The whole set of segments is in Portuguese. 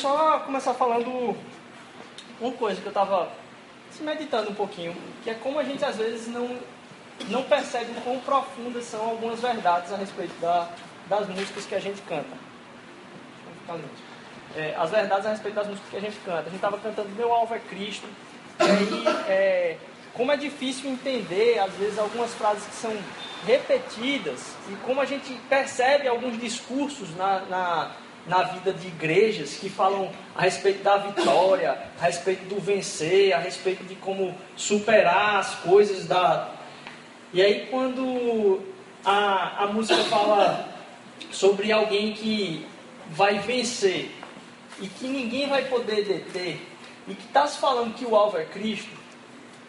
só começar falando uma coisa que eu estava meditando um pouquinho, que é como a gente às vezes não, não percebe quão profundas são algumas verdades a respeito da, das músicas que a gente canta. É, as verdades a respeito das músicas que a gente canta. A gente estava cantando Meu Alvo é Cristo, e aí, é, como é difícil entender, às vezes, algumas frases que são repetidas, e como a gente percebe alguns discursos na, na, na vida de igrejas que falam a respeito da vitória, a respeito do vencer, a respeito de como superar as coisas da. E aí, quando a, a música fala sobre alguém que vai vencer e que ninguém vai poder deter, e que está se falando que o alvo é Cristo,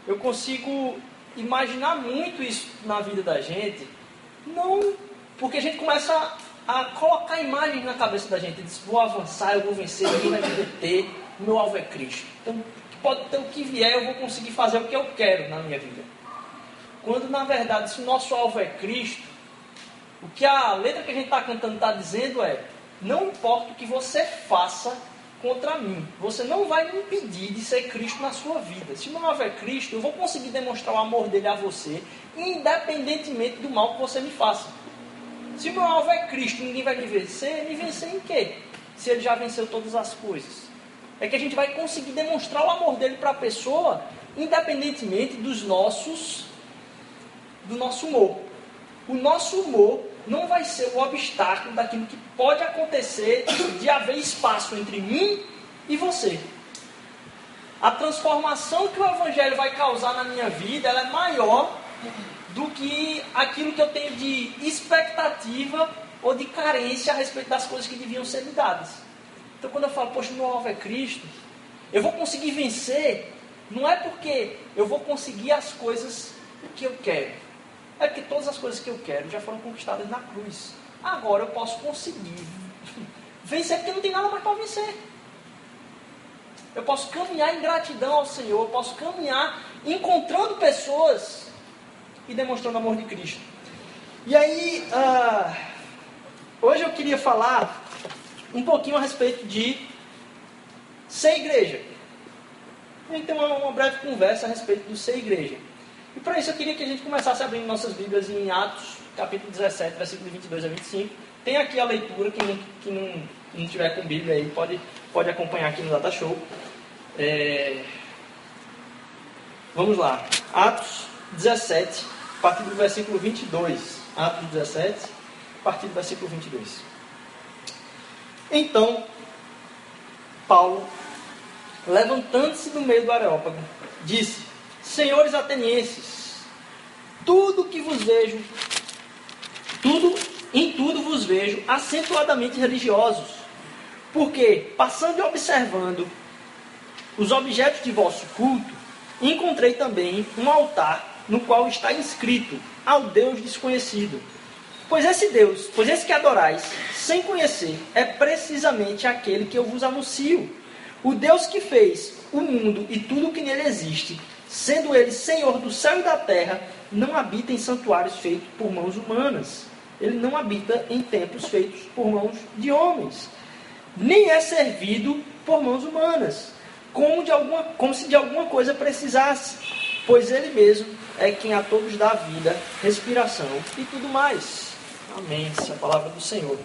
eu consigo imaginar muito isso na vida da gente, não porque a gente começa a, colocar imagens na cabeça da gente, diz, vou avançar, eu vou vencer, ninguém vai me deter, meu alvo é Cristo. Então, pode ter o que vier, eu vou conseguir fazer o que eu quero na minha vida. Quando na verdade, se o nosso alvo é Cristo, o que a letra que a gente está cantando está dizendo é: não importa o que você faça contra mim, você não vai me impedir de ser Cristo na sua vida. Se não houver Cristo, eu vou conseguir demonstrar o amor dele a você, independentemente do mal que você me faça. Se o meu alvo é Cristo, ninguém vai me vencer, me vencer em quê? Se ele já venceu todas as coisas. É que a gente vai conseguir demonstrar o amor dele para a pessoa, independentemente dos nossos, do nosso humor. O nosso humor não vai ser o obstáculo daquilo que pode acontecer de haver espaço entre mim e você. A transformação que o Evangelho vai causar na minha vida ela é maior do que aquilo que eu tenho de expectativa ou de carência a respeito das coisas que deviam ser me dadas. Então, quando eu falo, poxa, meu alvo é Cristo, eu vou conseguir vencer, não é porque eu vou conseguir as coisas que eu quero, é porque todas as coisas que eu quero já foram conquistadas na cruz. Agora eu posso conseguir vencer porque não tem nada mais para vencer. Eu posso caminhar em gratidão ao Senhor, eu posso caminhar encontrando pessoas e demonstrando o amor de Cristo. E aí, uh, hoje eu queria falar um pouquinho a respeito de ser igreja. A gente tem uma, uma breve conversa a respeito do ser igreja. E para isso eu queria que a gente começasse abrindo nossas Bíblias em Atos, capítulo 17, versículo 22 a 25. Tem aqui a leitura, quem não, quem não, não tiver com Bíblia aí pode, pode acompanhar aqui no Data Show. É... Vamos lá. Atos 17, a partir do versículo 22. Atos 17, a partir do versículo 22. Então, Paulo, levantando-se do meio do Areópago, disse: Senhores atenienses, tudo que vos vejo, tudo em tudo vos vejo acentuadamente religiosos, porque passando e observando os objetos de vosso culto, encontrei também um altar no qual está inscrito ao Deus desconhecido. Pois esse Deus, pois esse que adorais, sem conhecer, é precisamente aquele que eu vos anuncio. O Deus que fez o mundo e tudo o que nele existe, sendo ele Senhor do céu e da terra, não habita em santuários feitos por mãos humanas. Ele não habita em templos feitos por mãos de homens. Nem é servido por mãos humanas, como, de alguma, como se de alguma coisa precisasse, pois ele mesmo é quem a todos dá vida, respiração e tudo mais. Amém. Essa é a palavra do Senhor.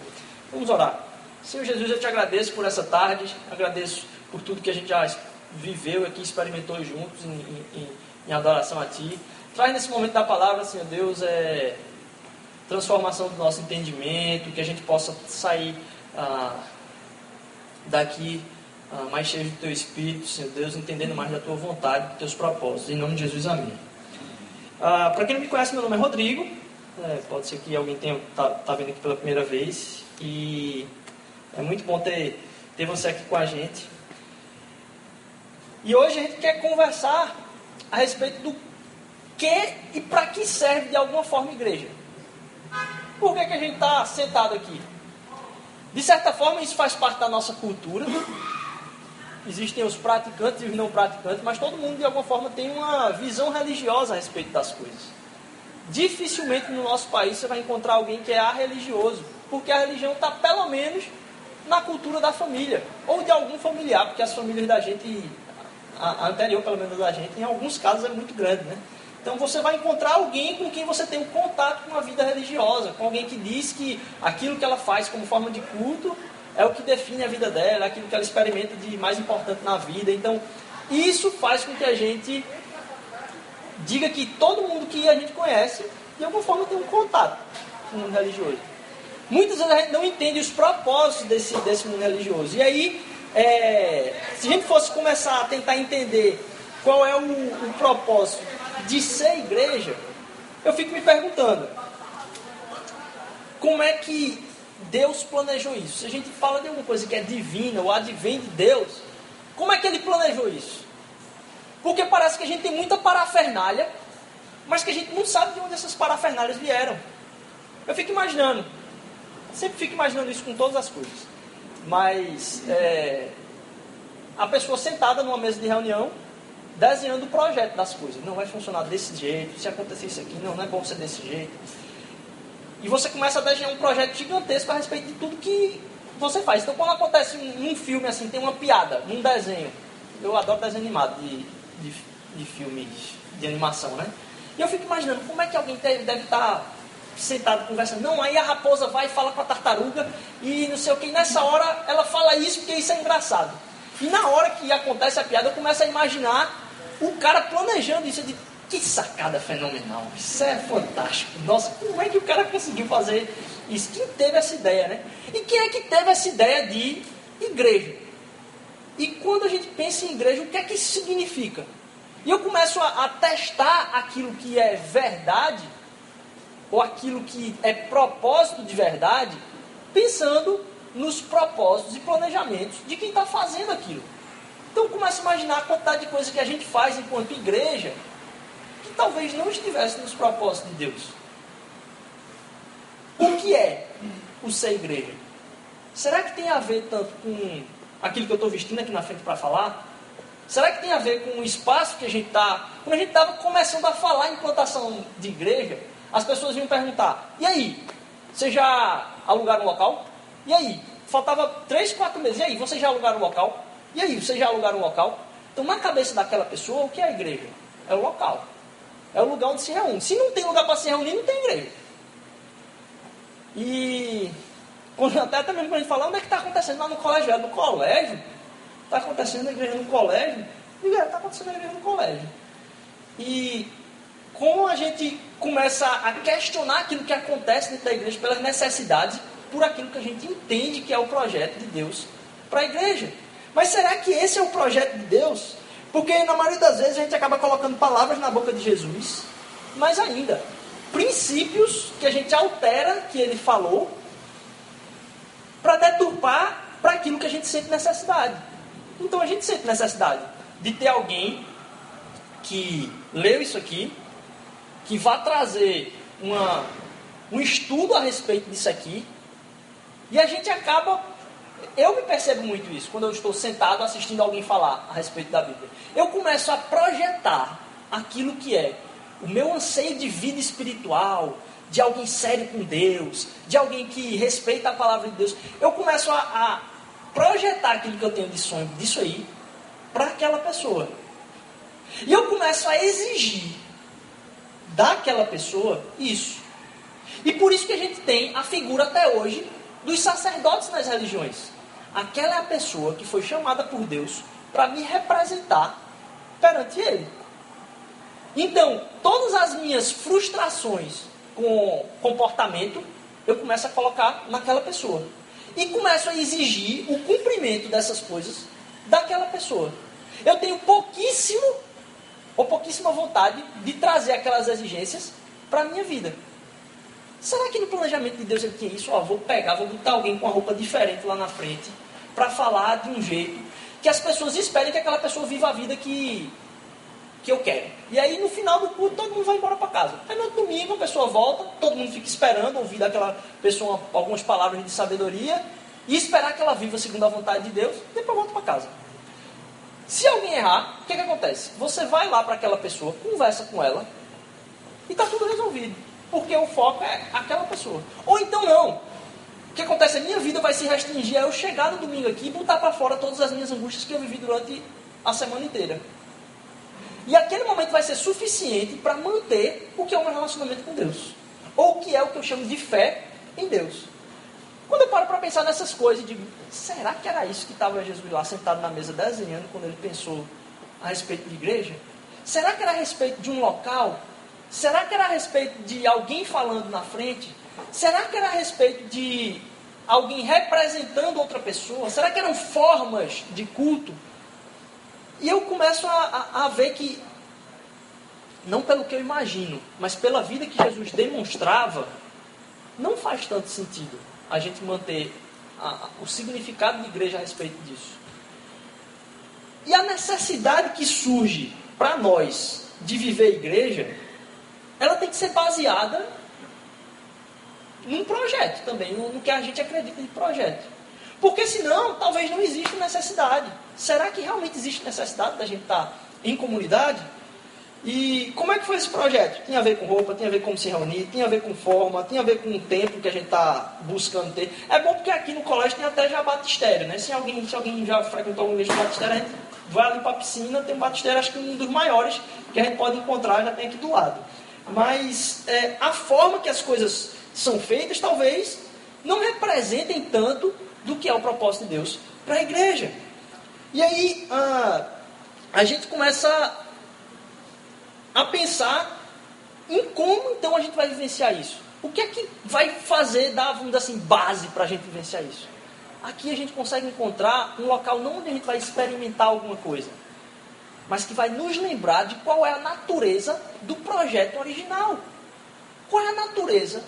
Vamos orar. Senhor Jesus, eu te agradeço por essa tarde, agradeço por tudo que a gente já viveu aqui, experimentou juntos em, em, em adoração a Ti. Traz nesse momento da palavra, Senhor Deus, é, transformação do nosso entendimento, que a gente possa sair ah, daqui ah, mais cheio do Teu Espírito, Senhor Deus, entendendo mais da Tua vontade, dos Teus propósitos. Em nome de Jesus, amém. Ah, Para quem não me conhece, meu nome é Rodrigo. É, pode ser que alguém tenha tá, tá vendo aqui pela primeira vez. E é muito bom ter, ter você aqui com a gente. E hoje a gente quer conversar a respeito do que e para que serve de alguma forma a igreja. Por que, que a gente está sentado aqui? De certa forma, isso faz parte da nossa cultura. Existem os praticantes e os não praticantes, mas todo mundo, de alguma forma, tem uma visão religiosa a respeito das coisas. dificilmente no nosso país você vai encontrar alguém que é religioso, porque a religião está pelo menos na cultura da família, ou de algum familiar, porque as famílias da gente, a anterior pelo menos da gente, em alguns casos é muito grande, né? Então você vai encontrar alguém com quem você tem um contato com a vida religiosa, com alguém que diz que aquilo que ela faz como forma de culto é o que define a vida dela, é aquilo que ela experimenta de mais importante na vida. Então, isso faz com que a gente diga que todo mundo que a gente conhece, de alguma forma, tem um contato com o mundo religioso. Muitas vezes a gente não entende os propósitos desse, desse mundo religioso. E aí, é, se a gente fosse começar a tentar entender qual é o, o propósito de ser igreja, eu fico me perguntando como é que Deus planejou isso? Se a gente fala de alguma coisa que é divina ou advém de Deus, como é que ele planejou isso? Porque parece que a gente tem muita parafernália, mas que a gente não sabe de onde essas parafernálias vieram. Eu fico imaginando, sempre fico imaginando isso com todas as coisas. Mas é, a pessoa sentada numa mesa de reunião, desenhando o projeto das coisas. Não vai funcionar desse jeito, se acontecer isso aqui, não, não é bom ser desse jeito. E você começa a desenhar um projeto gigantesco a respeito de tudo que você faz. Então, quando acontece um, um filme assim, tem uma piada, num desenho. Eu adoro desenho animado de, de, de filmes de animação, né? E eu fico imaginando como é que alguém deve, deve estar sentado conversando. Não, aí a raposa vai e fala com a tartaruga e não sei o que. E nessa hora ela fala isso porque isso é engraçado. E na hora que acontece a piada, eu começo a imaginar o cara planejando isso. Digo, que sacada fenomenal. Isso é fantástico. Nossa, como é que o cara conseguiu fazer isso? Quem teve essa ideia, né? E quem é que teve essa ideia de igreja? E quando a gente pensa em igreja, o que é que isso significa? E eu começo a, testar aquilo que é verdade, ou aquilo que é propósito de verdade, pensando nos propósitos e planejamentos de quem está fazendo aquilo. Então começa a imaginar a quantidade de coisas que a gente faz enquanto igreja talvez não estivesse nos propósitos de Deus. O que é o ser igreja? Será que tem a ver tanto com aquilo que eu estou vestindo aqui na frente para falar? Será que tem a ver com o espaço que a gente está? Quando a gente estava começando a falar em plantação de igreja, as pessoas iam perguntar: e aí? Você já alugaram um local? E aí? Faltava três, quatro meses. E aí? Você já alugaram um local? E aí? Você já alugaram um local? Então, na cabeça daquela pessoa, o que é a igreja? É o local. É o lugar onde se reúne. Se não tem lugar para se reunir, não tem igreja. E quando, até também quando a gente fala, onde é que está acontecendo lá no colégio? É no colégio? Está acontecendo na igreja no colégio? E está é, acontecendo na igreja no colégio. E como a gente começa a questionar aquilo que acontece dentro da igreja pelas necessidades, por aquilo que a gente entende que é o projeto de Deus para a igreja. Mas será que esse é o projeto de Deus? Porque na maioria das vezes a gente acaba colocando palavras na boca de Jesus, mas ainda, princípios que a gente altera que ele falou para deturpar para aquilo que a gente sente necessidade. Então a gente sente necessidade de ter alguém que leu isso aqui, que vá trazer uma, um estudo a respeito disso aqui, e a gente acaba eu me percebo muito isso quando eu estou sentado assistindo alguém falar a respeito da Bíblia. Eu começo a projetar aquilo que é o meu anseio de vida espiritual, de alguém sério com Deus, de alguém que respeita a palavra de Deus. Eu começo a, a projetar aquilo que eu tenho de sonho disso aí para aquela pessoa. E eu começo a exigir daquela pessoa isso. E por isso que a gente tem a figura até hoje dos sacerdotes nas religiões. Aquela é a pessoa que foi chamada por Deus para me representar perante Ele. Então, todas as minhas frustrações com comportamento, eu começo a colocar naquela pessoa. E começo a exigir o cumprimento dessas coisas daquela pessoa. Eu tenho pouquíssimo ou pouquíssima vontade de trazer aquelas exigências para a minha vida. Será que no planejamento de Deus ele tinha isso? Ó, vou pegar, vou botar alguém com a roupa diferente lá na frente para falar de um jeito que as pessoas esperem que aquela pessoa viva a vida que, que eu quero. E aí no final do culto todo mundo vai embora para casa. Aí no domingo a pessoa volta, todo mundo fica esperando ouvir daquela pessoa algumas palavras de sabedoria e esperar que ela viva segundo a vontade de Deus, depois volta para casa. Se alguém errar, o que, que acontece? Você vai lá para aquela pessoa, conversa com ela, E está tudo resolvido. Porque o foco é aquela pessoa. Ou então não. O que acontece? A minha vida vai se restringir a eu chegar no domingo aqui e botar para fora todas as minhas angústias que eu vivi durante a semana inteira. E aquele momento vai ser suficiente para manter o que é o meu relacionamento com Deus. Ou o que é o que eu chamo de fé em Deus. Quando eu paro para pensar nessas coisas, eu digo, será que era isso que estava Jesus lá sentado na mesa desenhando quando ele pensou a respeito de igreja? Será que era a respeito de um local? Será que era a respeito de alguém falando na frente? Será que era a respeito de alguém representando outra pessoa? Será que eram formas de culto? E eu começo a, a, a ver que, não pelo que eu imagino, mas pela vida que Jesus demonstrava, não faz tanto sentido a gente manter a, o significado de igreja a respeito disso. E a necessidade que surge para nós de viver igreja, ela tem que ser baseada num projeto também, no, que a gente acredita de projeto. Porque senão, talvez não exista necessidade. Será que realmente existe necessidade da gente estar em comunidade? E como é que foi esse projeto? Tinha a ver com roupa, tinha a ver com se reunir, tinha a ver com forma, tinha a ver com o tempo que a gente está buscando ter. É bom porque aqui no colégio tem até já batistério, né? Se alguém, se alguém já frequentou algum vez batistério, a gente vai ali para a piscina, tem um batistério, acho que um dos maiores que a gente pode encontrar, já tem aqui do lado. Mas é, a forma que as coisas são feitas, talvez, não representem tanto do que é o propósito de Deus para a igreja. E aí a, a gente começa a pensar em como então a gente vai vivenciar isso. O que é que vai fazer, dar, vamos dizer assim, base para a gente vivenciar isso? Aqui a gente consegue encontrar um local não onde a gente vai experimentar alguma coisa, mas que vai nos lembrar de qual é a natureza do projeto original. Qual é a natureza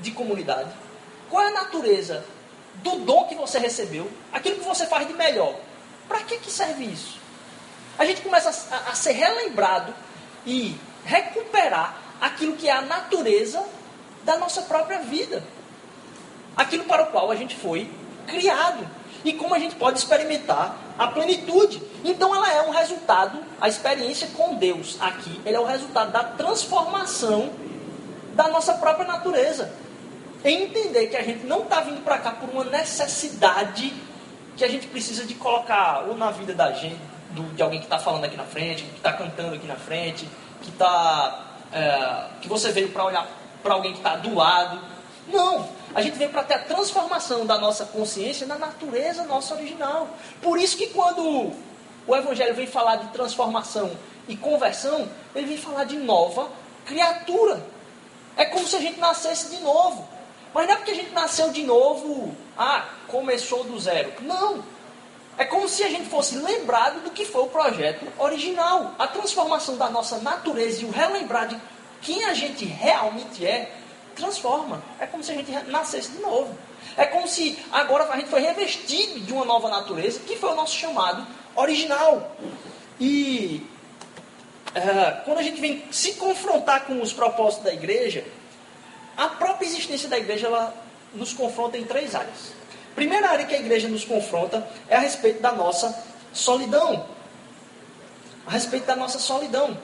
de comunidade? Qual é a natureza do dom que você recebeu? Aquilo que você faz de melhor. Para que, que serve isso? A gente começa a, a ser relembrado e recuperar aquilo que é a natureza da nossa própria vida. Aquilo para o qual a gente foi criado. E como a gente pode experimentar a plenitude. Então ela é um resultado, a experiência com Deus aqui, ela é o resultado da transformação da nossa própria natureza. Em entender que a gente não está vindo para cá por uma necessidade que a gente precisa de colocar ou na vida da gente, do, de alguém que está falando aqui na frente, que está cantando aqui na frente, que está é, que você veio para olhar para alguém que está do lado. Não, a gente veio para ter a transformação da nossa consciência na natureza nossa original. Por isso que quando o Evangelho vem falar de transformação e conversão, ele vem falar de nova criatura. É como se a gente nascesse de novo. Mas não é porque a gente nasceu de novo, ah, começou do zero. Não. É como se a gente fosse lembrado do que foi o projeto original. A transformação da nossa natureza e o relembrar de quem a gente realmente é, transforma. É como se a gente nascesse de novo. É como se agora a gente foi revestido de uma nova natureza, que foi o nosso chamado original. E é, quando a gente vem se confrontar com os propósitos da igreja, a própria existência da igreja ela nos confronta em três áreas. Primeira área que a igreja nos confronta é a respeito da nossa solidão. A respeito da nossa solidão.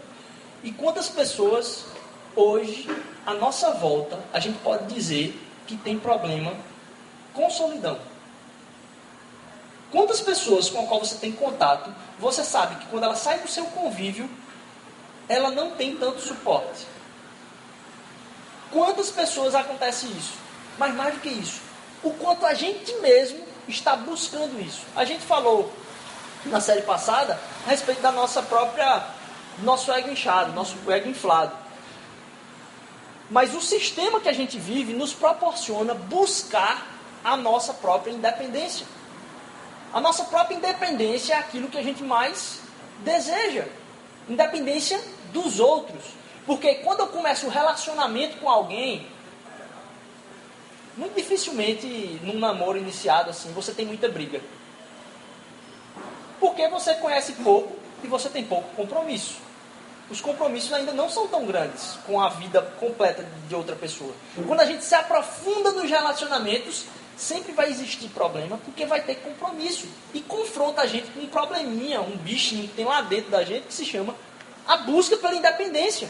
E quantas pessoas hoje, à nossa volta, a gente pode dizer que tem problema com solidão? Quantas pessoas com as quais você tem contato, você sabe que quando ela sai do seu convívio, ela não tem tanto suporte? Quantas pessoas acontece isso? Mas mais do que isso, o quanto a gente mesmo está buscando isso. A gente falou na série passada a respeito da nossa própria nosso ego inchado, nosso ego inflado. Mas o sistema que a gente vive nos proporciona buscar a nossa própria independência. A nossa própria independência é aquilo que a gente mais deseja. Independência dos outros. Porque quando eu começo um relacionamento com alguém, muito dificilmente num namoro iniciado assim você tem muita briga. Porque você conhece pouco e você tem pouco compromisso. Os compromissos ainda não são tão grandes com a vida completa de outra pessoa. Quando a gente se aprofunda nos relacionamentos, sempre vai existir problema, porque vai ter compromisso. E confronta a gente com um probleminha, um bichinho que tem lá dentro da gente que se chama a busca pela independência.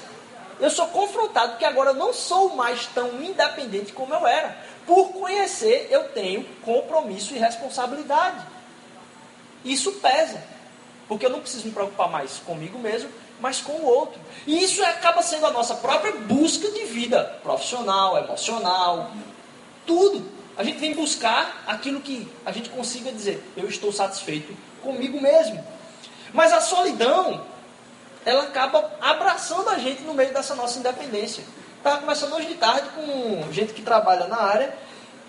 eu sou confrontado que agora eu não sou mais tão independente como eu era. Por conhecer, eu tenho compromisso e responsabilidade. Isso pesa, porque eu não preciso me preocupar mais comigo mesmo, mas com o outro. E isso acaba sendo a nossa própria busca de vida profissional, emocional, tudo. A gente vem buscar aquilo que a gente consiga dizer, eu estou satisfeito comigo mesmo. Mas a solidão, ela acaba abraçando a gente no meio dessa nossa independência. Estava conversando hoje de tarde com gente que trabalha na área,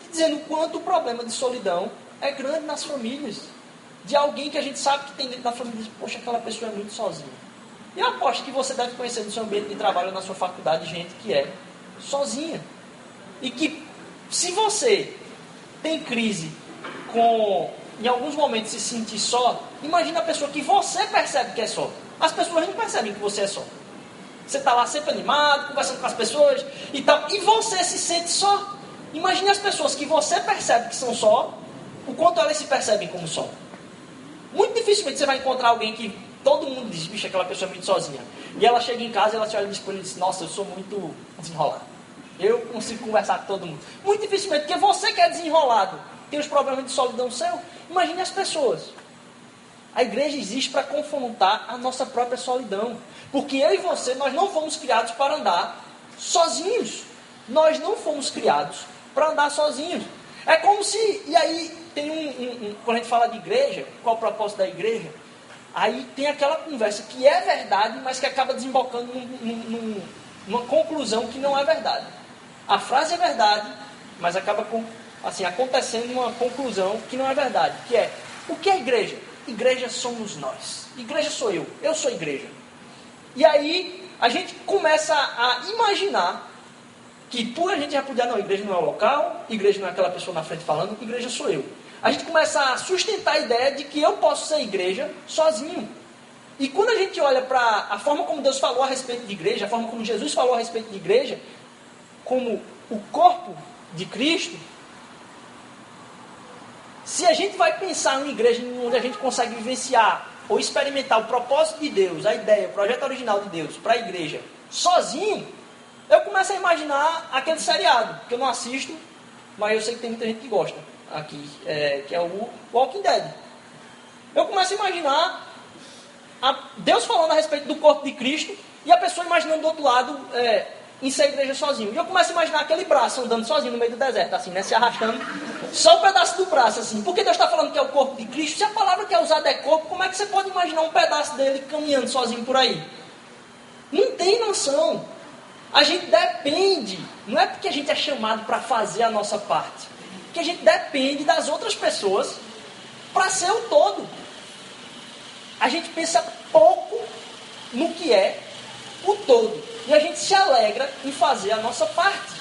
dizendo o quanto o problema de solidão é grande nas famílias. De alguém que a gente sabe que tem dentro da família, poxa, aquela pessoa é muito sozinha. E eu aposto que você deve conhecer no seu ambiente de trabalho, na sua faculdade, gente que é sozinha. E que, se você tem crise com, em alguns momentos, se sentir só, imagina a pessoa que você percebe que é só. As pessoas não percebem que você é só. Você está lá sempre animado, conversando com as pessoas e tal, e você se sente só. Imagine as pessoas que você percebe que são só, o quanto elas se percebem como só. Muito dificilmente você vai encontrar alguém que todo mundo diz, bicho, aquela pessoa é muito sozinha. E ela chega em casa ela te olha e diz, nossa, eu sou muito desenrolado. Eu consigo conversar com todo mundo. Muito dificilmente, porque você que é desenrolado, tem os problemas de solidão seu. Imagine as pessoas. A igreja existe para confrontar a nossa própria solidão. Porque eu e você, nós não fomos criados para andar sozinhos. Nós não fomos criados para andar sozinhos. É como se. E aí, tem um, um, um, Quando a gente fala de igreja, qual o propósito da igreja? Aí tem aquela conversa que é verdade, mas que acaba desembocando num, num, numa conclusão que não é verdade. A frase é verdade, mas acaba com, assim, acontecendo uma conclusão que não é verdade, que é o que é igreja? Igreja somos nós. Igreja sou eu. Eu sou igreja. E aí a gente começa a imaginar que por a gente já puder, não, igreja não é o local, igreja não é aquela pessoa na frente falando, igreja sou eu. A gente começa a sustentar a ideia de que eu posso ser igreja sozinho. E quando a gente olha para a forma como Deus falou a respeito de igreja, a forma como Jesus falou a respeito de igreja, como o corpo de Cristo, se a gente vai pensar em igreja onde a gente consegue vivenciar ou experimentar o propósito de Deus, a ideia, o projeto original de Deus para a igreja sozinho, eu começo a imaginar aquele seriado, que eu não assisto, mas eu sei que tem muita gente que gosta aqui, é, que é o Walking Dead. Eu começo a imaginar a Deus falando a respeito do corpo de Cristo e a pessoa imaginando do outro lado é, em ser igreja sozinho. E eu começo a imaginar aquele braço andando sozinho no meio do deserto, assim, né? Se arrastando. Só um pedaço do braço, assim. Porque Deus está falando que é o corpo de Cristo. Se a palavra que é usada é corpo, como é que você pode imaginar um pedaço dele caminhando sozinho por aí? Não tem noção. A gente depende. Não é porque a gente é chamado para fazer a nossa parte. Que a gente depende das outras pessoas para ser o todo. A gente pensa pouco no que é o todo. E a gente se alegra em fazer a nossa parte.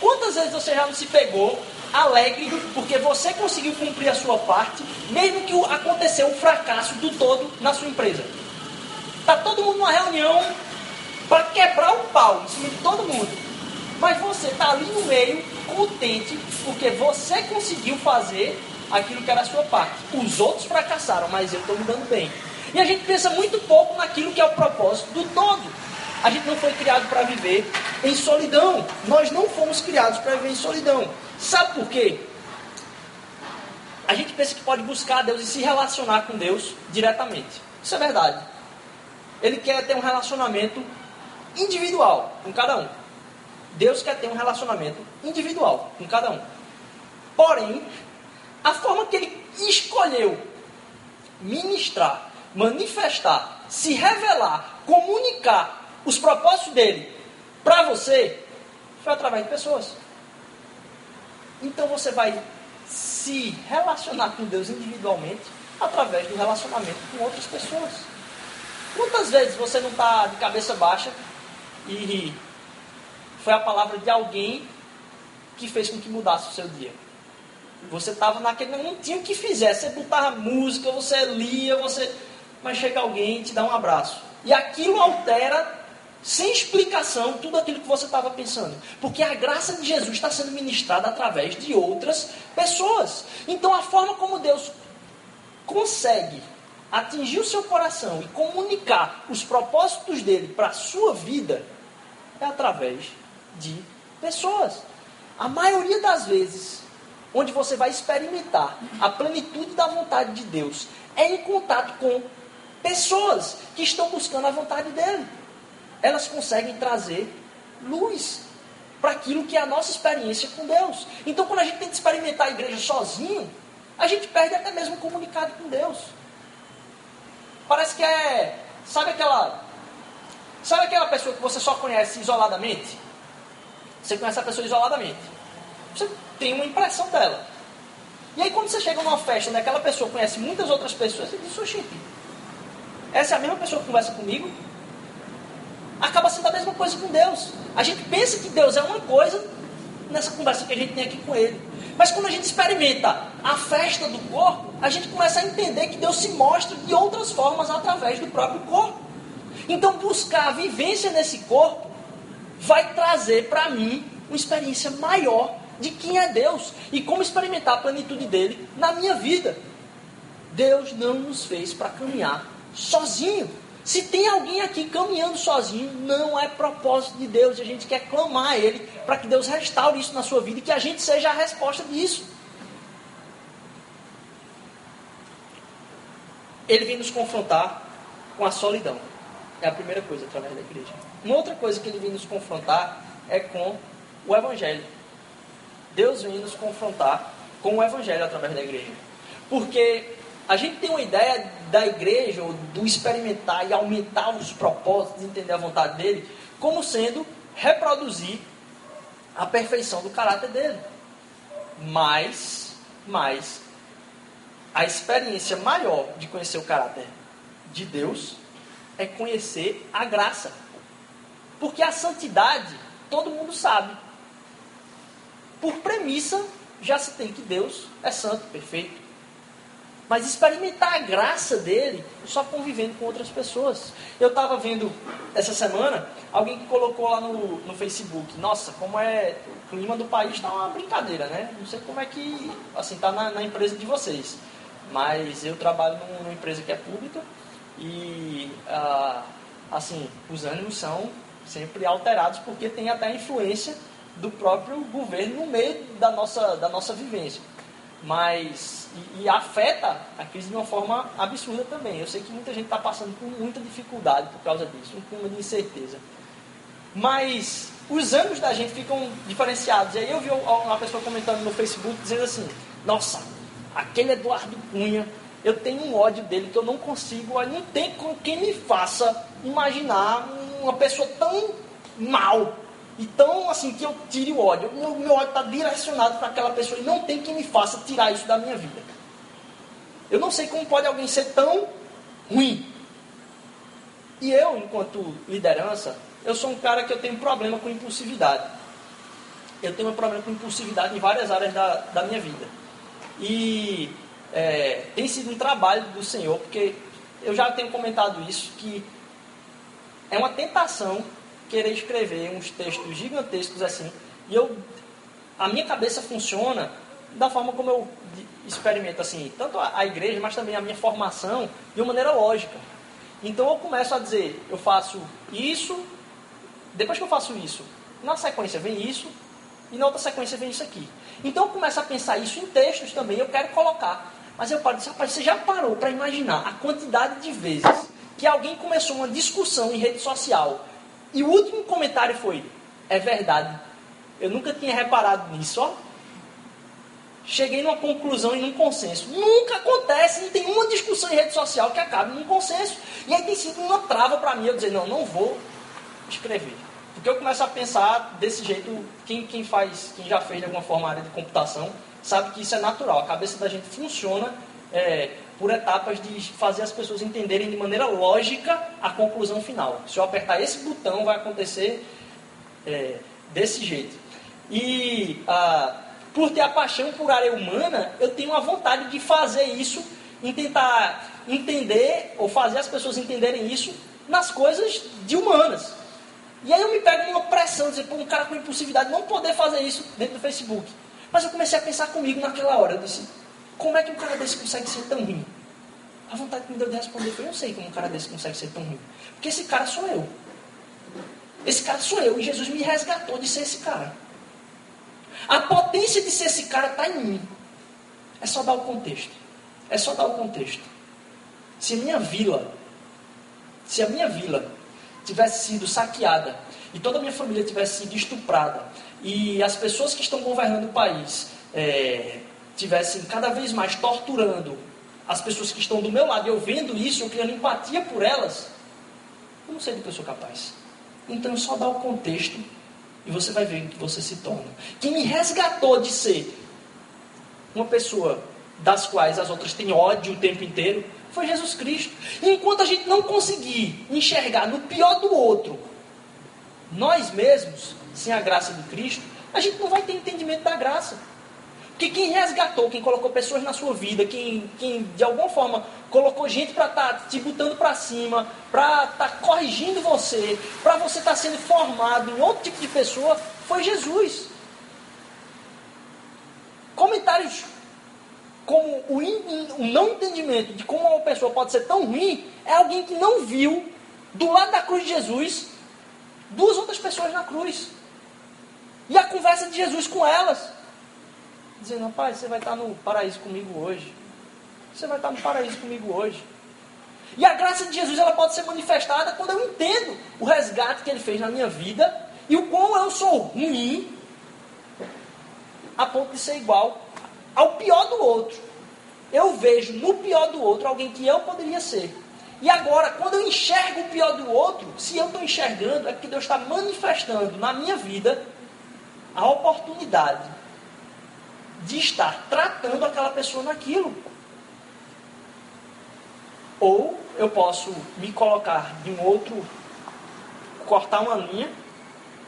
Quantas vezes você já não se pegou alegre porque você conseguiu cumprir a sua parte, mesmo que aconteceu um fracasso do todo na sua empresa? Está todo mundo numa reunião para quebrar o pau em cima de todo mundo. Mas você está ali no meio, contente, porque você conseguiu fazer aquilo que era a sua parte. Os outros fracassaram, mas eu estou me dando bem. E a gente pensa muito pouco naquilo que é o propósito do todo. A gente não foi criado para viver em solidão. Nós não fomos criados para viver em solidão. Sabe por quê? A gente pensa que pode buscar Deus e se relacionar com Deus diretamente. Isso é verdade. Ele quer ter um relacionamento individual com cada um. Deus quer ter um relacionamento individual com cada um. Porém, a forma que ele escolheu ministrar manifestar, se revelar, comunicar os propósitos dele para você, foi através de pessoas. Então você vai se relacionar com Deus individualmente através do relacionamento com outras pessoas. Quantas vezes você não está de cabeça baixa e foi a palavra de alguém que fez com que mudasse o seu dia? Você estava naquele. Não tinha o que fizesse. Você botava música, você lia, você mas chega alguém e te dá um abraço. E aquilo altera, sem explicação, tudo aquilo que você estava pensando. Porque a graça de Jesus está sendo ministrada através de outras pessoas. Então a forma como Deus consegue atingir o seu coração e comunicar os propósitos dele para a sua vida é através de pessoas. A maioria das vezes, onde você vai experimentar a plenitude da vontade de Deus, é em contato com pessoas que estão buscando a vontade dele. Elas conseguem trazer luz para aquilo que é a nossa experiência com Deus. Então, quando a gente tenta experimentar a igreja sozinho, a gente perde até mesmo o comunicado com Deus. Parece que é. Sabe aquela. Sabe aquela pessoa que você só conhece isoladamente? Você conhece a pessoa isoladamente. Você tem uma impressão dela. E aí quando você chega numa festa onde aquela pessoa conhece muitas outras pessoas, você diz, oxi, essa é a mesma pessoa que conversa comigo? Acaba sendo a mesma coisa com Deus. A gente pensa que Deus é uma coisa nessa conversa que a gente tem aqui com Ele. Mas quando a gente experimenta a festa do corpo, a gente começa a entender que Deus se mostra de outras formas através do próprio corpo. Então buscar a vivência nesse corpo vai trazer para mim uma experiência maior de quem é Deus e como experimentar a plenitude dele na minha vida. Deus não nos fez para caminhar sozinho. Se tem alguém aqui caminhando sozinho, não é propósito de Deus. A gente quer clamar a Ele para que Deus restaure isso na sua vida e que a gente seja a resposta disso. Ele vem nos confrontar com a solidão. É a primeira coisa através da igreja. Uma outra coisa que ele vem nos confrontar é com o Evangelho. Deus vem nos confrontar com o Evangelho através da igreja. Porque a gente tem uma ideia da igreja, ou do experimentar e aumentar os propósitos, entender a vontade dele, como sendo reproduzir a perfeição do caráter dele. Mas, mas, a experiência maior de conhecer o caráter de Deus é conhecer a graça. Porque a santidade, todo mundo sabe. Por premissa, já se tem que Deus é santo, perfeito. Mas experimentar a graça dele só convivendo com outras pessoas. Eu estava vendo essa semana alguém que colocou lá no, no Facebook, nossa, como é. O clima do país está uma brincadeira, né? Não sei como é que. Assim, está na, na, empresa de vocês. Mas eu trabalho numa empresa que é pública e ah, assim, os ânimos são sempre alterados porque tem até a influência do próprio governo no meio da nossa, da nossa vivência mas e, e, afeta a crise de uma forma absurda também. Eu sei que muita gente está passando por muita dificuldade por causa disso, um clima de incerteza. Mas os anos da gente ficam diferenciados. E aí eu vi uma pessoa comentando no Facebook dizendo assim: Nossa, aquele Eduardo Cunha, eu tenho um ódio dele que eu não consigo, não tem com quem me faça imaginar uma pessoa tão mal então, assim, que eu tire o ódio. O meu ódio está direcionado para aquela pessoa e não tem quem me faça tirar isso da minha vida. Eu não sei como pode alguém ser tão ruim. E eu, enquanto liderança, eu sou um cara que eu tenho problema com impulsividade. Eu tenho um problema com impulsividade em várias áreas da, da minha vida. E é, tem sido um trabalho do Senhor, porque eu já tenho comentado isso, que é uma tentação querer escrever uns textos gigantescos assim. E eu, a minha cabeça funciona da forma como eu experimento assim, tanto a, igreja, mas também a minha formação de uma maneira lógica. Então eu começo a dizer, eu faço isso, depois que eu faço isso, na sequência vem isso, e na outra sequência vem isso aqui. Então eu começo a pensar isso em textos também, eu quero colocar. Mas eu paro rapaz, você já parou para imaginar a quantidade de vezes que alguém começou uma discussão em rede social e o último comentário foi: é verdade. Eu nunca tinha reparado nisso, ó. Cheguei numa conclusão e num consenso. Nunca acontece, não tem uma discussão em rede social que acabe num consenso. E aí tem sido uma trava para mim eu dizer, não, não vou escrever. Porque eu começo a pensar desse jeito, quem, quem faz, quem já fez de alguma forma área de computação, sabe que isso é natural. A cabeça da gente funciona é, por etapas de fazer as pessoas entenderem de maneira lógica a conclusão final. Se eu apertar esse botão, vai acontecer é, desse jeito. E ah, por ter a paixão por área humana, eu tenho a vontade de fazer isso, em tentar entender ou fazer as pessoas entenderem isso nas coisas de humanas. E aí eu me pego numa pressão, dizer, pô, um cara com impulsividade não poder fazer isso dentro do Facebook. Mas eu comecei a pensar comigo naquela hora, eu disse, como é que um cara desse consegue ser tão ruim? A vontade que me deu de responder foi: Eu sei como um cara desse consegue ser tão ruim. Porque esse cara sou eu. Esse cara sou eu. E Jesus me resgatou de ser esse cara. A potência de ser esse cara está em mim. É só dar o contexto. É só dar o contexto. Se a minha vila, se a minha vila tivesse sido saqueada e toda a minha família tivesse sido estuprada e as pessoas que estão governando o país é, tivessem cada vez mais torturando as pessoas que estão do meu lado eu vendo isso, eu criando empatia por elas, eu não sei do que eu sou capaz. Então só dá o contexto e você vai ver o que você se torna. Quem me resgatou de ser uma pessoa das quais as outras têm ódio o tempo inteiro foi Jesus Cristo. E enquanto a gente não conseguir enxergar no pior do outro, nós mesmos, sem a graça de Cristo, a gente não vai ter entendimento da graça. Porque quem resgatou, quem colocou pessoas na sua vida, quem, quem de alguma forma colocou gente para estar tá te botando para cima, para estar tá corrigindo você, para você estar tá sendo formado em outro tipo de pessoa, foi Jesus. Comentários como o, in, o não entendimento de como uma pessoa pode ser tão ruim é alguém que não viu do lado da cruz de Jesus duas outras pessoas na cruz. E a conversa de Jesus com elas dizendo, rapaz, você vai estar no paraíso comigo hoje. Você vai estar no paraíso comigo hoje. E a graça de Jesus ela pode ser manifestada quando eu entendo o resgate que ele fez na minha vida e o quão eu sou ruim a ponto de ser igual ao pior do outro. Eu vejo no pior do outro alguém que eu poderia ser. E agora, quando eu enxergo o pior do outro, se eu estou enxergando, é porque Deus está manifestando na minha vida a oportunidade de estar tratando aquela pessoa naquilo. Ou eu posso me colocar de um outro, cortar uma linha,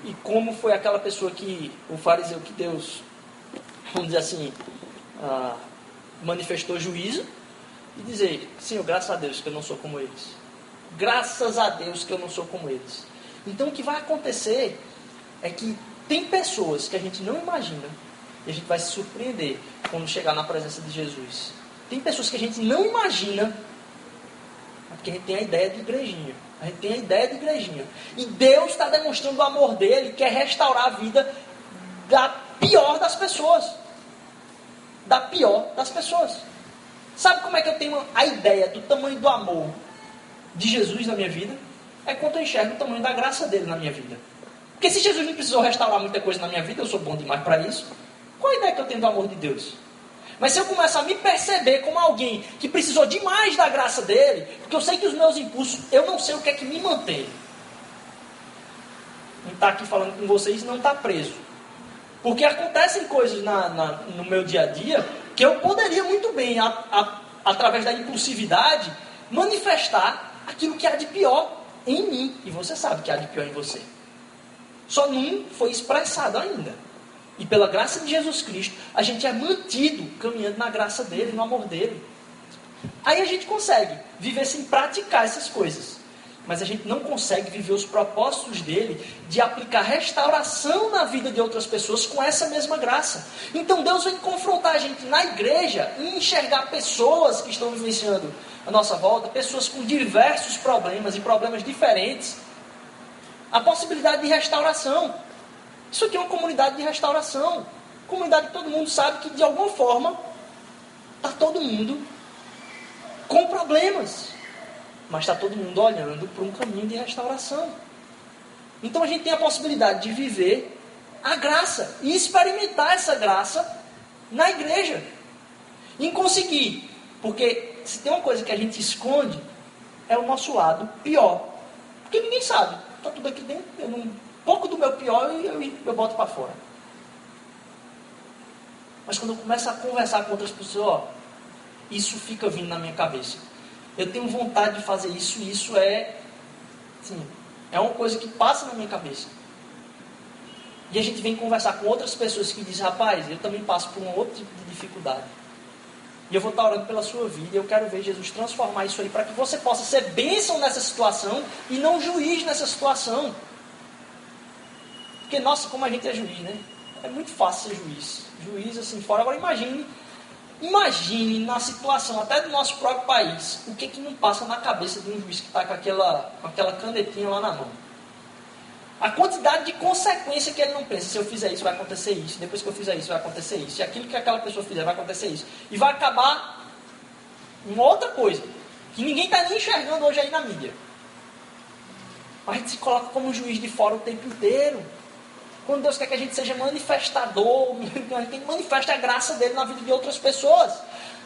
e como foi aquela pessoa que, o fariseu que Deus, vamos dizer assim, ah, manifestou juízo, e dizer, Senhor, graças a Deus que eu não sou como eles. Graças a Deus que eu não sou como eles. Então o que vai acontecer é que tem pessoas que a gente não imagina e a gente vai se surpreender quando chegar na presença de Jesus. Tem pessoas que a gente não imagina, porque a gente tem a ideia de igrejinha. A gente tem a ideia de igrejinha. E Deus está demonstrando o amor dele, quer restaurar a vida da pior das pessoas. Da pior das pessoas. Sabe como é que eu tenho a ideia do tamanho do amor de Jesus na minha vida? É quando eu enxergo o tamanho da graça dele na minha vida. Porque se Jesus não precisou restaurar muita coisa na minha vida, eu sou bom demais para isso. Qual a ideia que eu tenho do amor de Deus? Mas se eu começar a me perceber como alguém que precisou demais da graça dele, porque eu sei que os meus impulsos, eu não sei o que é que me mantém. Não está aqui falando com vocês não está preso. Porque acontecem coisas na, na, no meu dia a dia que eu poderia muito bem, a, a, através da impulsividade, manifestar aquilo que há de pior em mim. E você sabe que há de pior em você. Só não foi expressado ainda. E pela graça de Jesus Cristo, a gente é mantido caminhando na graça dele, no amor dele. Aí a gente consegue viver sem praticar essas coisas. Mas a gente não consegue viver os propósitos dele de aplicar restauração na vida de outras pessoas com essa mesma graça. Então Deus vem confrontar a gente na igreja e enxergar pessoas que estão vivenciando a nossa volta, pessoas com diversos problemas e problemas diferentes. A possibilidade de restauração. Isso aqui é uma comunidade de restauração. Comunidade que todo mundo sabe que de alguma forma está todo mundo com problemas. Mas está todo mundo olhando para um caminho de restauração. Então a gente tem a possibilidade de viver a graça e experimentar essa graça na igreja. Em conseguir. Porque se tem uma coisa que a gente esconde, é o nosso lado pior. Porque ninguém sabe. Está tudo aqui dentro, eu não pouco do meu pior eu, eu, eu boto para fora. Mas quando eu começo a conversar com outras pessoas, ó, isso fica vindo na minha cabeça. Eu tenho vontade de fazer isso, e isso é, assim, é uma coisa que passa na minha cabeça. E a gente vem conversar com outras pessoas que dizem, rapaz, eu também passo por um outro tipo de dificuldade. E eu vou estar orando pela sua vida. E eu quero ver Jesus transformar isso aí para que você possa ser bênção nessa situação e não juiz nessa situação. Porque, nossa, como a gente é juiz, né? É muito fácil ser juiz. Juiz assim fora. Agora imagine, imagine na situação até do nosso próprio país, o que, que não passa na cabeça de um juiz que está com aquela, com aquela canetinha lá na mão. A quantidade de consequência que ele não pensa. Se eu fizer isso, vai acontecer isso. Depois que eu fizer isso, vai acontecer isso. E aquilo que aquela pessoa fizer, vai acontecer isso. E vai acabar uma outra coisa. Que ninguém está nem enxergando hoje aí na mídia. Mas a gente se coloca como juiz de fora o tempo inteiro. Quando Deus quer que a gente seja manifestador, a gente manifesta a graça dele na vida de outras pessoas.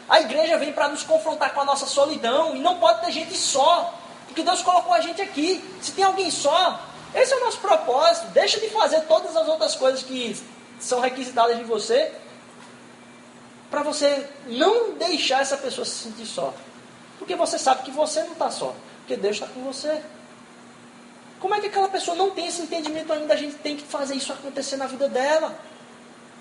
A igreja vem para nos confrontar com a nossa solidão e não pode ter gente só, porque Deus colocou a gente aqui. Se tem alguém só, esse é o nosso propósito. Deixa de fazer todas as outras coisas que são requisitadas de você, para você não deixar essa pessoa se sentir só. Porque você sabe que você não está só, porque Deus está com você. Como é que aquela pessoa não tem esse entendimento ainda? A gente tem que fazer isso acontecer na vida dela.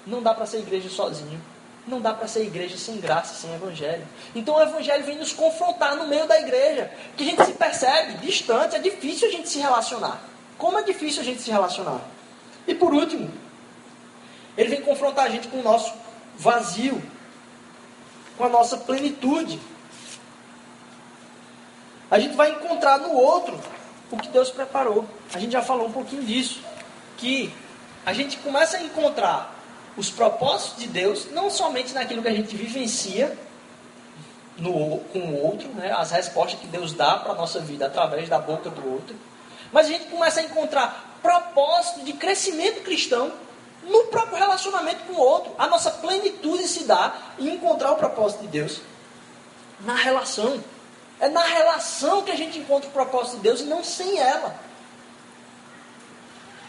Não dá para ser igreja sozinho. Não dá para ser igreja sem graça, sem evangelho. Então o evangelho vem nos confrontar no meio da igreja. Que a gente se percebe distante, é difícil a gente se relacionar. Como é difícil a gente se relacionar. E por último, ele vem confrontar a gente com o nosso vazio, com a nossa plenitude. A gente vai encontrar no outro o que Deus preparou. A gente já falou um pouquinho disso. Que a gente começa a encontrar os propósitos de Deus, não somente naquilo que a gente vivencia no, com o outro, né, as respostas que Deus dá para a nossa vida através da boca do outro, mas a gente começa a encontrar propósito de crescimento cristão no próprio relacionamento com o outro. A nossa plenitude se dá em encontrar o propósito de Deus na relação. É na relação que a gente encontra o propósito de Deus e não sem ela.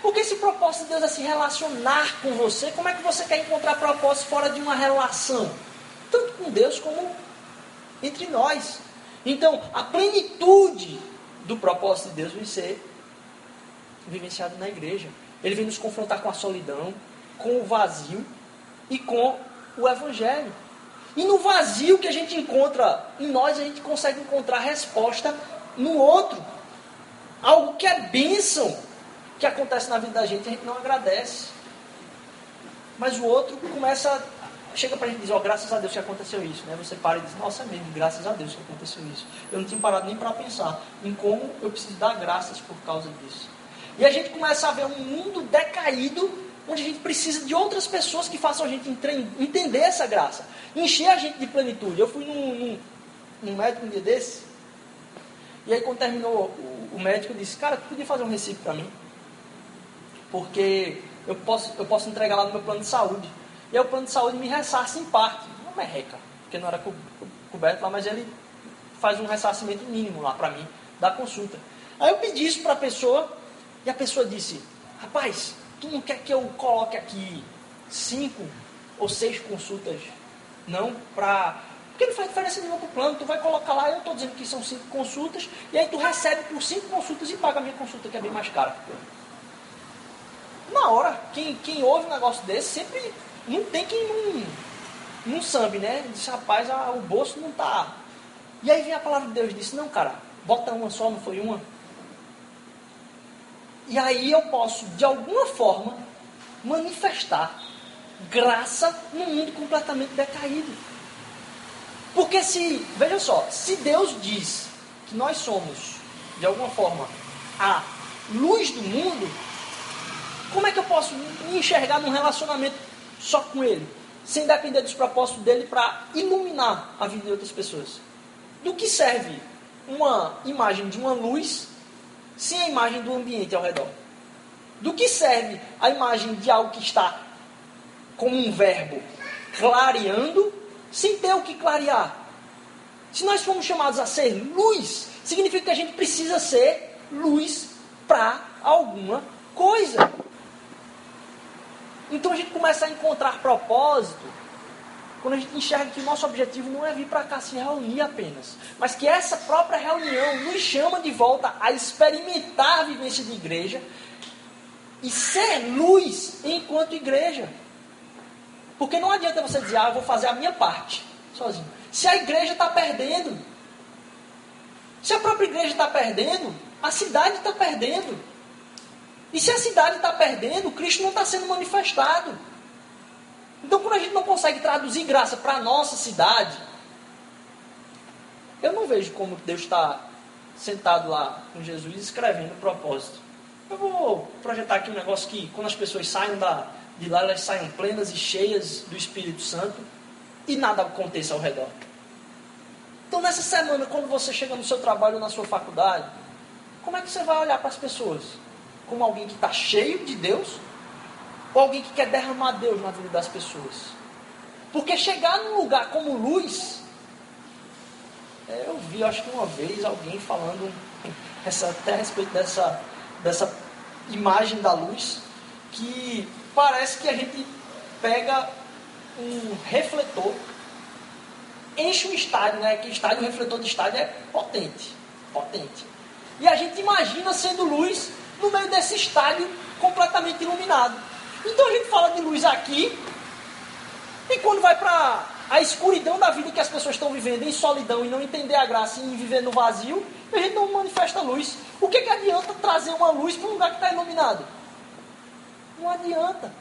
Porque se o propósito de Deus é se relacionar com você, como é que você quer encontrar propósito fora de uma relação? Tanto com Deus como entre nós. Então, a plenitude do propósito de Deus vai ser vivenciado na igreja. Ele vem nos confrontar com a solidão, com o vazio e com o evangelho. E no vazio que a gente encontra em nós, a gente consegue encontrar resposta no outro. Algo que é bênção que acontece na vida da gente, a gente não agradece. Mas o outro começa, chega para a gente e diz, ó, oh, graças a Deus que aconteceu isso. Né? Você para e diz, nossa, é mesmo, graças a Deus que aconteceu isso. Eu não tinha parado nem para pensar em como eu preciso dar graças por causa disso. E a gente começa a ver um mundo decaído onde a gente precisa de outras pessoas que façam a gente entender essa graça, encher a gente de plenitude. Eu fui num, num, num médico um dia desse, e aí quando terminou, o, o médico disse, cara, tu podia fazer um recibo para mim? Porque eu posso, eu posso entregar lá no meu plano de saúde. E aí o plano de saúde me ressarce em parte, uma merreca, porque não era co coberto lá, mas ele faz um ressarcimento mínimo lá para mim, da consulta. Aí eu pedi isso para a pessoa, e a pessoa disse, rapaz, Tu não quer que eu coloque aqui cinco ou seis consultas? Não, para. Porque não faz diferença nenhuma para o plano. Tu vai colocar lá, eu estou dizendo que são cinco consultas, e aí tu recebe por cinco consultas e paga a minha consulta, que é bem mais cara. Na hora, quem, quem ouve um negócio desse, sempre não tem quem não, não sabe, né? Diz, rapaz, o bolso não tá. E aí vem a palavra de Deus e disse, não, cara, bota uma só, não foi uma? E aí eu posso, de alguma forma, manifestar graça num mundo completamente decaído. Porque se, veja só, se Deus diz que nós somos, de alguma forma, a luz do mundo, como é que eu posso me enxergar num relacionamento só com Ele? Sem depender dos propósitos dele para iluminar a vida de outras pessoas. Do que serve uma imagem de uma luz sem a imagem do ambiente ao redor? Do que serve a imagem de algo que está como um verbo clareando, sem ter o que clarear? Se nós formos chamados a ser luz, significa que a gente precisa ser luz para alguma coisa. Então a gente começa a encontrar propósito quando a gente enxerga que o nosso objetivo não é vir para cá se reunir apenas, mas que essa própria reunião nos chama de volta a experimentar a vivência de igreja e ser luz enquanto igreja. Porque não adianta você dizer, ah, eu vou fazer a minha parte sozinho. Se a igreja está perdendo, se a própria igreja está perdendo, a cidade está perdendo. E se a cidade está perdendo, Cristo não está sendo manifestado. Então, quando a gente não consegue traduzir graça para a nossa cidade, eu não vejo como Deus está sentado lá com Jesus escrevendo o propósito Eu vou projetar aqui um negócio que quando as pessoas saem da, de lá, elas saiam plenas e cheias do Espírito Santo e nada aconteça ao redor. Então nessa semana, quando você chega no seu trabalho, na sua faculdade, como é que você vai olhar para as pessoas? Como alguém que está cheio de Deus? Ou alguém que quer derramar Deus na vida das pessoas? Porque chegar num lugar como luz, é, eu vi, acho que uma vez, alguém falando essa, até a respeito dessa, dessa imagem da luz, que parece que a gente pega um refletor, enche um estádio, né? Que estádio, o refletor de estádio é potente, potente. E a gente imagina sendo luz no meio desse estádio completamente iluminado. Então a gente fala de luz aqui, e quando vai para a escuridão da vida que as pessoas estão vivendo em solidão e não entender a graça e viver no vazio, a gente não manifesta luz. O que, que adianta trazer uma luz para um lugar que está iluminado? Não adianta.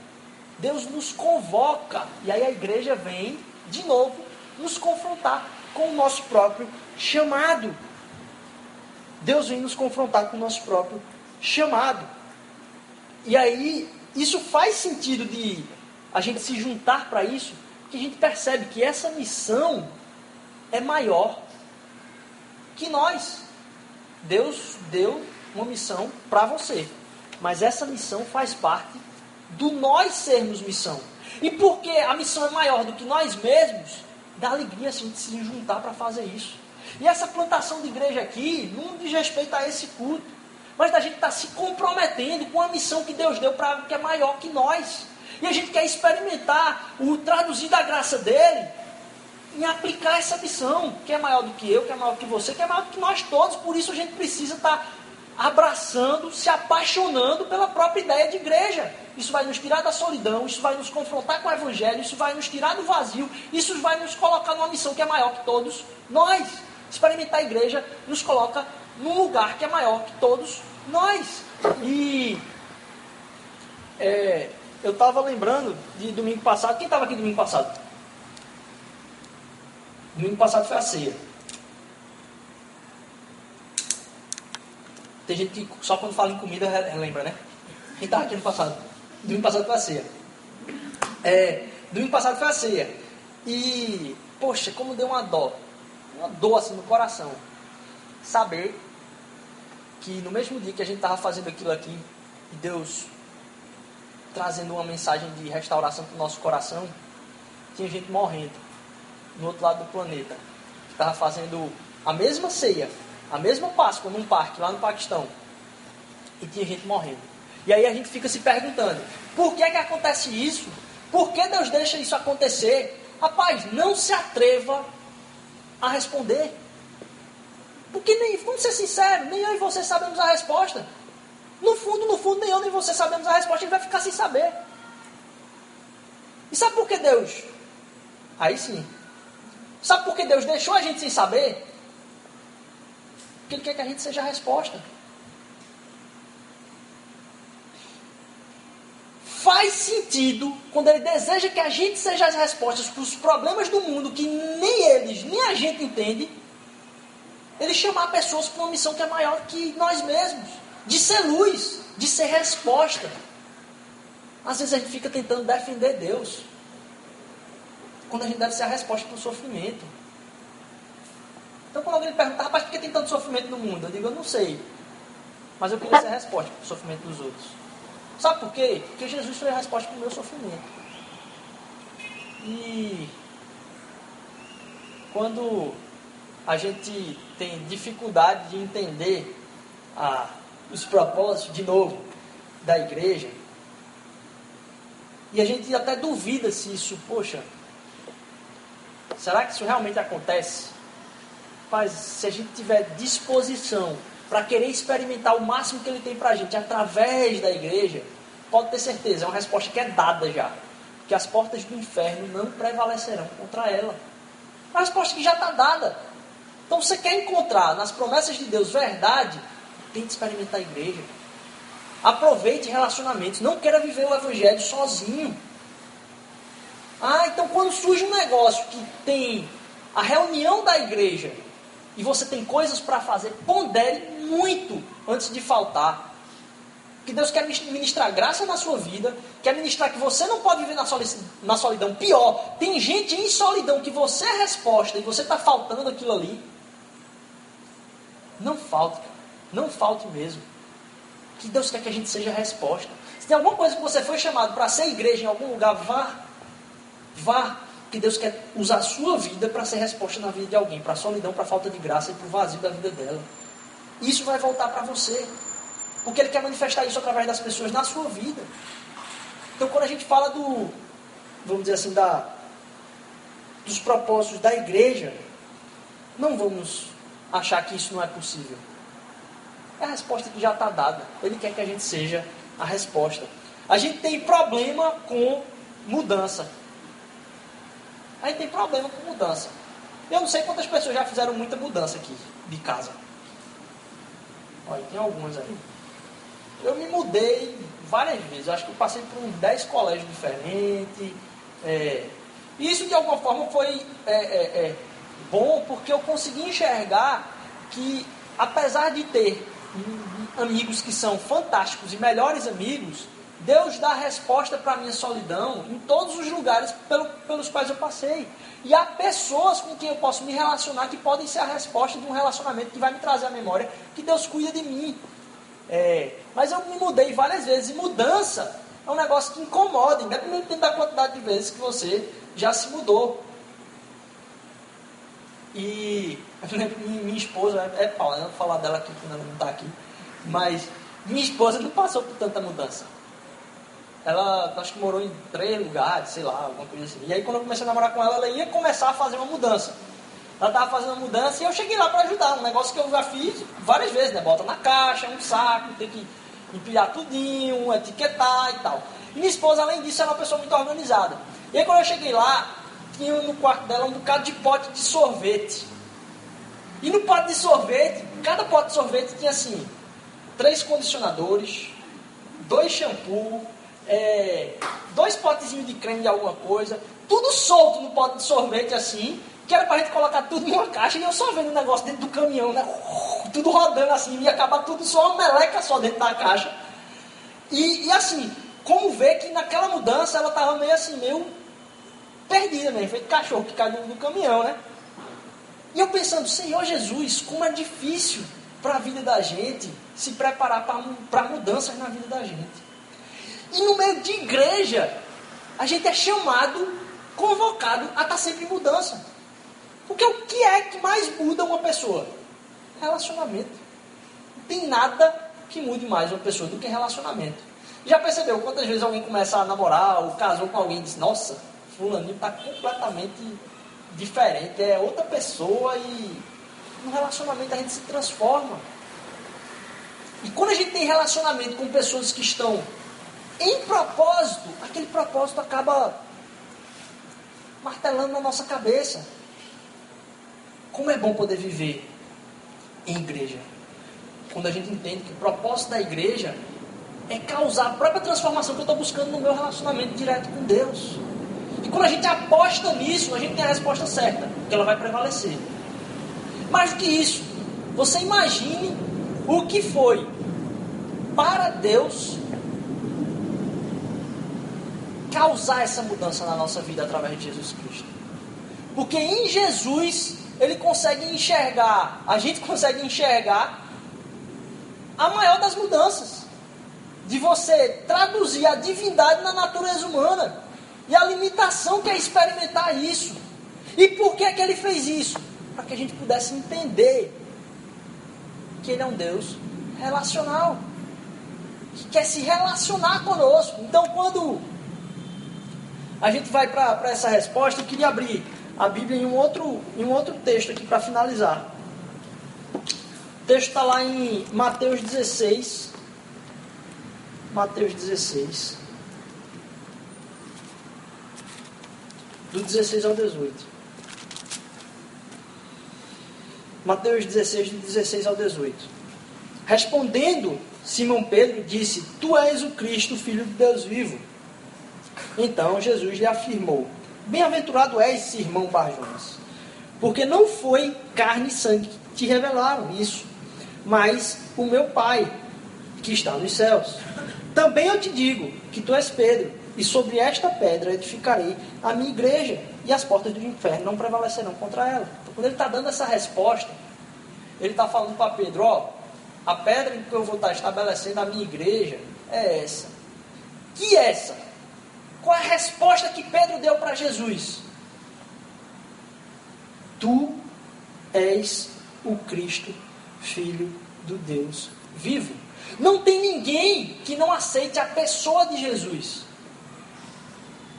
Deus nos convoca, e aí a igreja vem, de novo, nos confrontar com o nosso próprio chamado. Deus vem nos confrontar com o nosso próprio chamado. E aí, isso faz sentido de a gente se juntar para isso, que a gente percebe que essa missão é maior que nós. Deus deu uma missão para você, mas essa missão faz parte do nós sermos missão. E porque a missão é maior do que nós mesmos, dá alegria a gente se juntar para fazer isso. E essa plantação de igreja aqui não diz respeito a esse culto, mas a gente está se comprometendo com a missão que Deus deu para que é maior que nós. E a gente quer experimentar o traduzir da graça dele em aplicar essa missão, que é maior do que eu, que é maior do que você, que é maior do que nós todos. Por isso a gente precisa estar tá abraçando, se apaixonando pela própria ideia de igreja. Isso vai nos tirar da solidão, isso vai nos confrontar com o Evangelho, isso vai nos tirar do vazio, isso vai nos colocar numa missão que é maior que todos nós. Experimentar a igreja nos coloca num lugar que é maior que todos nós. E é, eu estava lembrando de domingo passado. Quem estava aqui domingo passado? Domingo passado foi a ceia. Tem gente que só quando fala em comida lembra, né? Quem estava aqui no passado? Domingo passado foi a ceia. É, domingo passado foi a ceia. E, poxa, como deu uma dó. Uma dor assim no coração. Saber que no mesmo dia que a gente estava fazendo aquilo aqui, e Deus trazendo uma mensagem de restauração para o nosso coração, tinha gente morrendo no outro lado do planeta, estava fazendo a mesma ceia, a mesma Páscoa num parque lá no Paquistão, e tinha gente morrendo. E aí a gente fica se perguntando: por que, que acontece isso? Por que Deus deixa isso acontecer? Rapaz, não se atreva a responder. Porque nem, vamos ser sinceros, nem eu e você sabemos a resposta. No fundo, no fundo, nem eu nem você sabemos a resposta, ele vai ficar sem saber. E sabe por que Deus? Aí sim. Sabe por que Deus deixou a gente sem saber? Porque Ele quer que a gente seja a resposta. Faz sentido quando Ele deseja que a gente seja as respostas para os problemas do mundo que nem eles, nem a gente entende. Ele chamar pessoas para uma missão que é maior que nós mesmos de ser luz, de ser resposta. Às vezes a gente fica tentando defender Deus, quando a gente deve ser a resposta para o sofrimento. Então, quando alguém pergunta, rapaz, por que tem tanto sofrimento no mundo? Eu digo, eu não sei. Mas eu queria ser a resposta para o sofrimento dos outros. Sabe por quê? Porque Jesus foi a resposta para o meu sofrimento. E quando a gente tem dificuldade de entender a os propósitos, de novo, da igreja. E a gente até duvida se isso, poxa, será que isso realmente acontece? Mas se a gente tiver disposição para querer experimentar o máximo que ele tem para a gente através da igreja, pode ter certeza, é uma resposta que é dada já. Que as portas do inferno não prevalecerão contra ela. Uma resposta que já está dada. Então você quer encontrar nas promessas de Deus verdade, Tente experimentar a igreja. Aproveite relacionamentos. Não queira viver o evangelho sozinho. Ah, então quando surge um negócio que tem a reunião da igreja e você tem coisas para fazer, pondere muito antes de faltar. que Deus quer ministrar graça na sua vida, quer ministrar que você não pode viver na solidão. Pior, tem gente em solidão que você é resposta e você está faltando aquilo ali. Não falte, não falte mesmo. Que Deus quer que a gente seja a resposta. Se tem alguma coisa que você foi chamado para ser igreja em algum lugar, vá. Vá. Que Deus quer usar a sua vida para ser resposta na vida de alguém, para a solidão, para a falta de graça e para o vazio da vida dela. Isso vai voltar para você. Porque ele quer manifestar isso através das pessoas na sua vida. Então, quando a gente fala do, vamos dizer assim, da, dos propósitos da igreja, não vamos achar que isso não é possível. É a resposta que já está dada. Ele quer que a gente seja a resposta. A gente tem problema com mudança. A gente tem problema com mudança. Eu não sei quantas pessoas já fizeram muita mudança aqui de casa. Olha, tem algumas aí. Eu me mudei várias vezes. Acho que eu passei por uns 10 colégios diferentes. É, isso de alguma forma foi é, é, é, bom porque eu consegui enxergar que, apesar de ter amigos que são fantásticos e melhores amigos, Deus dá resposta para a minha solidão em todos os lugares pelo, pelos quais eu passei. E há pessoas com quem eu posso me relacionar que podem ser a resposta de um relacionamento que vai me trazer a memória que Deus cuida de mim. É, mas eu me mudei várias vezes. E mudança é um negócio que incomoda, independente da quantidade de vezes que você já se mudou. E minha esposa, é, é Paula, eu não vou falar dela aqui, porque ela não está aqui, mas minha esposa não passou por tanta mudança. Ela acho que morou em três lugares, sei lá, alguma coisa assim. E aí quando eu comecei a namorar com ela, ela ia começar a fazer uma mudança. Ela estava fazendo uma mudança e eu cheguei lá para ajudar. Um negócio que eu já fiz várias vezes, né? Bota na caixa, um saco, tem que empilhar tudinho, etiquetar e tal. E minha esposa, além disso, era uma pessoa muito organizada. E aí quando eu cheguei lá, tinha no quarto dela um bocado de pote de sorvete. E no pote de sorvete, cada pote de sorvete tinha assim, três condicionadores, dois shampoos, é, dois potezinhos de creme de alguma coisa, tudo solto no pote de sorvete assim, que era pra gente colocar tudo numa caixa e eu só vendo o negócio dentro do caminhão, né? Tudo rodando assim, e acabar tudo só uma meleca só dentro da caixa. E, e assim, como ver que naquela mudança ela tava meio assim, meio perdida mesmo, feito cachorro que cai do, do caminhão, né? E eu pensando, Senhor Jesus, como é difícil para a vida da gente se preparar para mudanças na vida da gente. E no meio de igreja, a gente é chamado, convocado a estar tá sempre em mudança. Porque o que é que mais muda uma pessoa? Relacionamento. Não tem nada que mude mais uma pessoa do que relacionamento. Já percebeu quantas vezes alguém começa a namorar ou casou com alguém e diz, nossa, fulaninho está completamente diferente, é outra pessoa e no relacionamento a gente se transforma. E quando a gente tem relacionamento com pessoas que estão em propósito, aquele propósito acaba martelando na nossa cabeça. Como é bom poder viver em igreja. Quando a gente entende que o propósito da igreja é causar a própria transformação que eu estou buscando no meu relacionamento direto com Deus. E quando a gente aposta nisso, a gente tem a resposta certa, que ela vai prevalecer. Mais do que isso, você imagine o que foi para Deus causar essa mudança na nossa vida através de Jesus Cristo. Porque em Jesus ele consegue enxergar, a gente consegue enxergar a maior das mudanças. De você traduzir a divindade na natureza humana. E a limitação que é experimentar isso. E por que, que ele fez isso? Para que a gente pudesse entender que ele é um Deus relacional. Que quer se relacionar conosco. Então, quando a gente vai para essa resposta, eu queria abrir a Bíblia em um outro, em um outro texto aqui para finalizar. O texto está lá em Mateus 16. Mateus 16. Do 16 ao 18. Mateus 16, do 16 ao 18. Respondendo, Simão Pedro disse: Tu és o Cristo, filho de Deus vivo. Então Jesus lhe afirmou: Bem-aventurado és, irmão Barjonas, porque não foi carne e sangue que te revelaram isso, mas o meu Pai que está nos céus. Também eu te digo que tu és Pedro, e sobre esta pedra edificarei a minha igreja, e as portas do inferno não prevalecerão contra ela. Então, quando ele está dando essa resposta, ele está falando para Pedro: ó, a pedra em que eu vou estar estabelecendo a minha igreja é essa. Que essa? Qual a resposta que Pedro deu para Jesus? Tu és o Cristo, Filho do Deus vivo. Não tem ninguém que não aceite a pessoa de Jesus.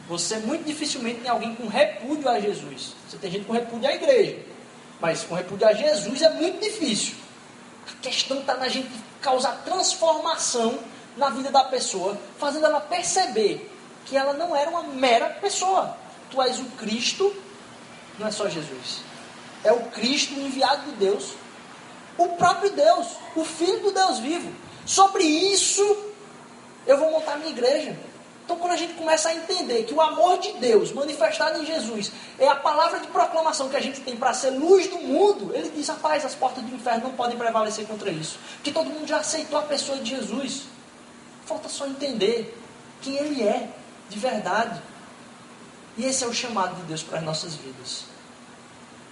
Você muito dificilmente tem alguém com repúdio a Jesus. Você tem gente com repúdio à igreja. Mas com repúdio a Jesus é muito difícil. A questão está na gente causar transformação na vida da pessoa, fazendo ela perceber que ela não era uma mera pessoa. Tu és o Cristo, não é só Jesus. É o Cristo enviado de Deus. O próprio Deus, o Filho do Deus vivo. Sobre isso, eu vou montar minha igreja. Então, quando a gente começa a entender que o amor de Deus manifestado em Jesus é a palavra de proclamação que a gente tem para ser luz do mundo, ele diz: rapaz, as portas do inferno não podem prevalecer contra isso. Porque todo mundo já aceitou a pessoa de Jesus. Falta só entender quem ele é de verdade. E esse é o chamado de Deus para as nossas vidas.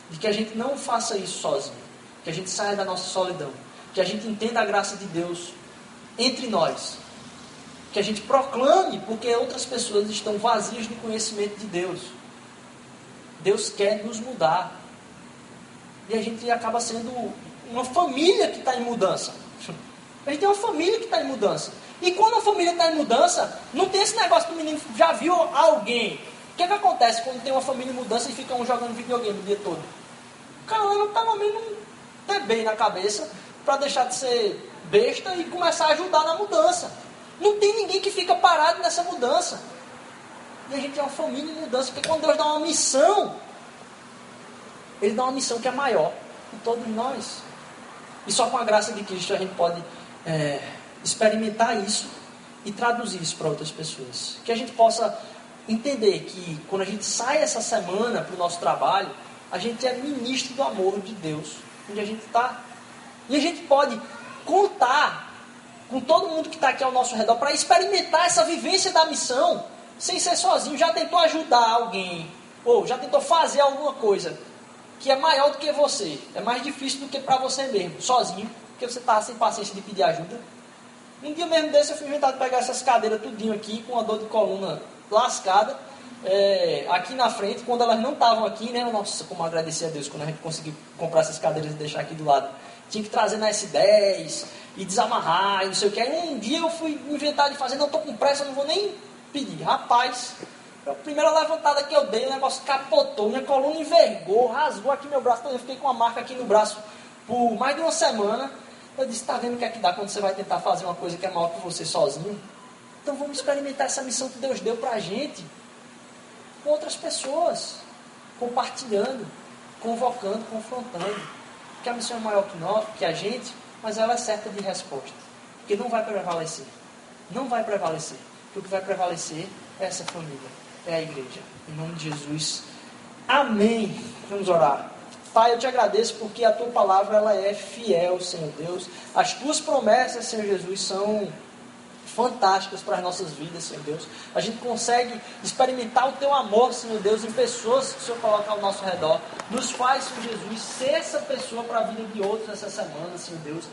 De que a gente não faça isso sozinho. Que a gente saia da nossa solidão. Que a gente entenda a graça de Deus entre nós que a gente proclame, porque outras pessoas estão vazias do conhecimento de Deus. Deus quer nos mudar. E a gente acaba sendo uma família que está em mudança. A gente tem uma família que está em mudança. E quando a família está em mudança, não tem esse negócio do menino já viu alguém. O que, é que acontece quando tem uma família em mudança e fica um jogando videogame o dia todo? O cara leva pelo menos um bem na cabeça para deixar de ser besta e começar a ajudar na mudança. Não tem ninguém que fica parado nessa mudança. E a gente é uma família em mudança, porque quando Deus dá uma missão, Ele dá uma missão que é maior que todos nós. E só com a graça de Cristo a gente pode é, experimentar isso e traduzir isso para outras pessoas. Que a gente possa entender que quando a gente sai essa semana para o nosso trabalho, a gente é ministro do amor de Deus, onde a gente está. E a gente pode contar com todo mundo que está aqui ao nosso redor, para experimentar essa vivência da missão, sem ser sozinho. Já tentou ajudar alguém, ou já tentou fazer alguma coisa que é maior do que você, é mais difícil do que para você mesmo, sozinho, porque você está sem paciência de pedir ajuda. Um dia mesmo desse eu fui inventar de pegar essas cadeiras tudinho aqui, com a dor de coluna lascada, é, aqui na frente, quando elas não estavam aqui, né? Nossa, como agradecer a Deus quando a gente conseguiu comprar essas cadeiras e deixar aqui do lado. Tinha que trazer na S10, e desamarrar e não sei o que. Aí um dia eu fui inventar de fazer, não estou com pressa, não vou nem pedir. Rapaz, a primeira levantada que eu dei, o negócio capotou, minha coluna envergou, rasgou aqui meu braço, eu fiquei com uma marca aqui no braço por mais de uma semana. Eu disse, está vendo o que é que dá quando você vai tentar fazer uma coisa que é maior que você sozinho? Então vamos experimentar essa missão que Deus deu para a gente com outras pessoas, compartilhando, convocando, confrontando. Que a missão é maior que nós, que a gente, mas ela é certa de resposta. Porque não vai prevalecer. Não vai prevalecer. Porque o que vai prevalecer é essa família, é a igreja. Em nome de Jesus. Amém. Vamos orar. Pai, eu te agradeço porque a tua palavra ela é fiel, Senhor Deus. As tuas promessas, Senhor Jesus, são fantásticas para as nossas vidas, Senhor Deus. A gente consegue experimentar o teu amor, Senhor Deus, em pessoas que o Senhor coloca ao nosso redor. Nos faz, Senhor Jesus, ser essa pessoa para a vida de outros essa semana, Senhor Deus.